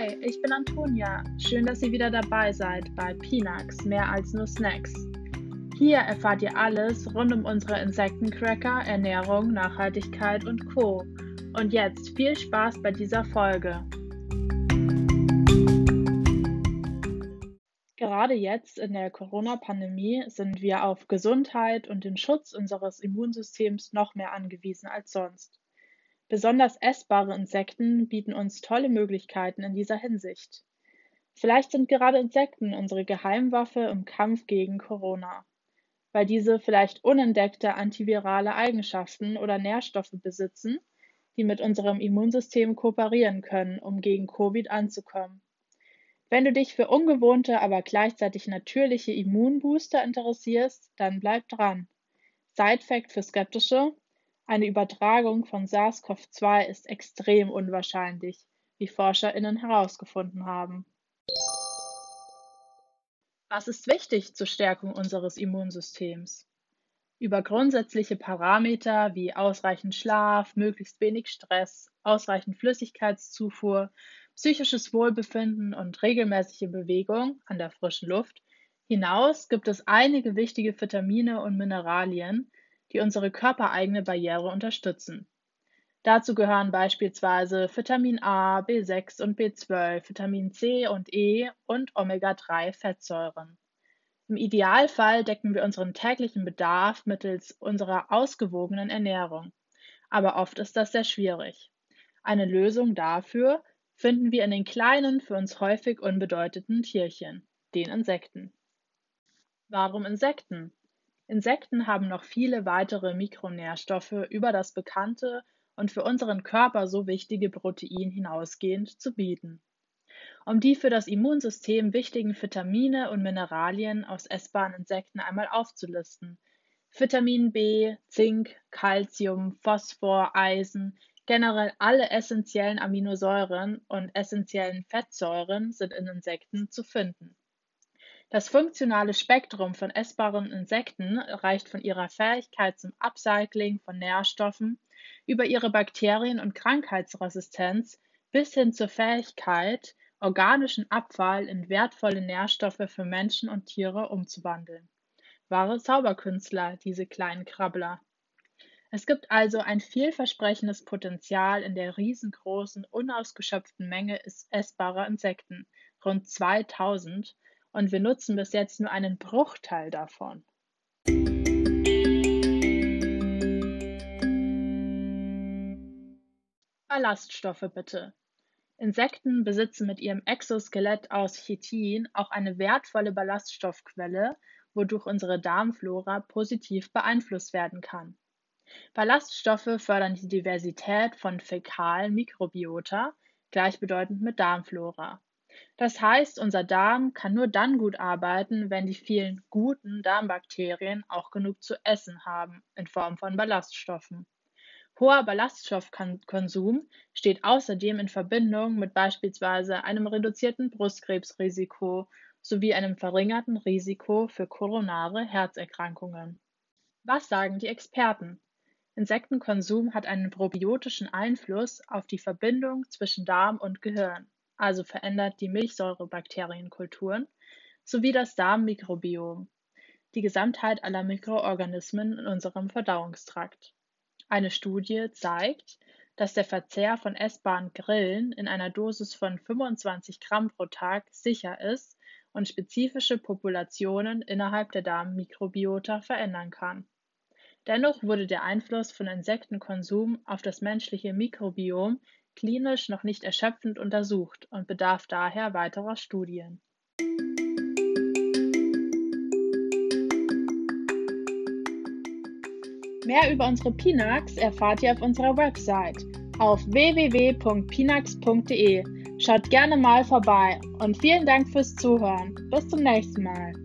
Hi, ich bin Antonia. Schön, dass ihr wieder dabei seid bei Pinax, mehr als nur Snacks. Hier erfahrt ihr alles rund um unsere Insektencracker, Ernährung, Nachhaltigkeit und Co. Und jetzt viel Spaß bei dieser Folge. Gerade jetzt in der Corona-Pandemie sind wir auf Gesundheit und den Schutz unseres Immunsystems noch mehr angewiesen als sonst. Besonders essbare Insekten bieten uns tolle Möglichkeiten in dieser Hinsicht. Vielleicht sind gerade Insekten unsere Geheimwaffe im Kampf gegen Corona, weil diese vielleicht unentdeckte antivirale Eigenschaften oder Nährstoffe besitzen, die mit unserem Immunsystem kooperieren können, um gegen Covid anzukommen. Wenn du dich für ungewohnte, aber gleichzeitig natürliche Immunbooster interessierst, dann bleib dran. Side Fact für Skeptische: eine Übertragung von SARS-CoV-2 ist extrem unwahrscheinlich, wie ForscherInnen herausgefunden haben. Was ist wichtig zur Stärkung unseres Immunsystems? Über grundsätzliche Parameter wie ausreichend Schlaf, möglichst wenig Stress, ausreichend Flüssigkeitszufuhr, psychisches Wohlbefinden und regelmäßige Bewegung an der frischen Luft hinaus gibt es einige wichtige Vitamine und Mineralien, die unsere körpereigene Barriere unterstützen. Dazu gehören beispielsweise Vitamin A, B6 und B12, Vitamin C und E und Omega-3-Fettsäuren. Im Idealfall decken wir unseren täglichen Bedarf mittels unserer ausgewogenen Ernährung. Aber oft ist das sehr schwierig. Eine Lösung dafür finden wir in den kleinen, für uns häufig unbedeutenden Tierchen, den Insekten. Warum Insekten? Insekten haben noch viele weitere Mikronährstoffe über das bekannte und für unseren Körper so wichtige Protein hinausgehend zu bieten. Um die für das Immunsystem wichtigen Vitamine und Mineralien aus essbaren Insekten einmal aufzulisten. Vitamin B, Zink, Calcium, Phosphor, Eisen, generell alle essentiellen Aminosäuren und essentiellen Fettsäuren sind in Insekten zu finden. Das funktionale Spektrum von essbaren Insekten reicht von ihrer Fähigkeit zum Upcycling von Nährstoffen über ihre Bakterien- und Krankheitsresistenz bis hin zur Fähigkeit, organischen Abfall in wertvolle Nährstoffe für Menschen und Tiere umzuwandeln. Wahre Zauberkünstler, diese kleinen Krabbler. Es gibt also ein vielversprechendes Potenzial in der riesengroßen, unausgeschöpften Menge essbarer Insekten, rund 2000, und wir nutzen bis jetzt nur einen Bruchteil davon. Ballaststoffe bitte. Insekten besitzen mit ihrem Exoskelett aus Chitin auch eine wertvolle Ballaststoffquelle, wodurch unsere Darmflora positiv beeinflusst werden kann. Ballaststoffe fördern die Diversität von fäkalen Mikrobiota, gleichbedeutend mit Darmflora. Das heißt, unser Darm kann nur dann gut arbeiten, wenn die vielen guten Darmbakterien auch genug zu essen haben in Form von Ballaststoffen. Hoher Ballaststoffkonsum steht außerdem in Verbindung mit beispielsweise einem reduzierten Brustkrebsrisiko sowie einem verringerten Risiko für koronare Herzerkrankungen. Was sagen die Experten? Insektenkonsum hat einen probiotischen Einfluss auf die Verbindung zwischen Darm und Gehirn also verändert die Milchsäurebakterienkulturen, sowie das Darmmikrobiom, die Gesamtheit aller Mikroorganismen in unserem Verdauungstrakt. Eine Studie zeigt, dass der Verzehr von essbaren Grillen in einer Dosis von 25 Gramm pro Tag sicher ist und spezifische Populationen innerhalb der Darmmikrobiota verändern kann. Dennoch wurde der Einfluss von Insektenkonsum auf das menschliche Mikrobiom klinisch noch nicht erschöpfend untersucht und bedarf daher weiterer Studien. Mehr über unsere Pinax erfahrt ihr auf unserer Website auf www.pinax.de. Schaut gerne mal vorbei und vielen Dank fürs Zuhören. Bis zum nächsten Mal.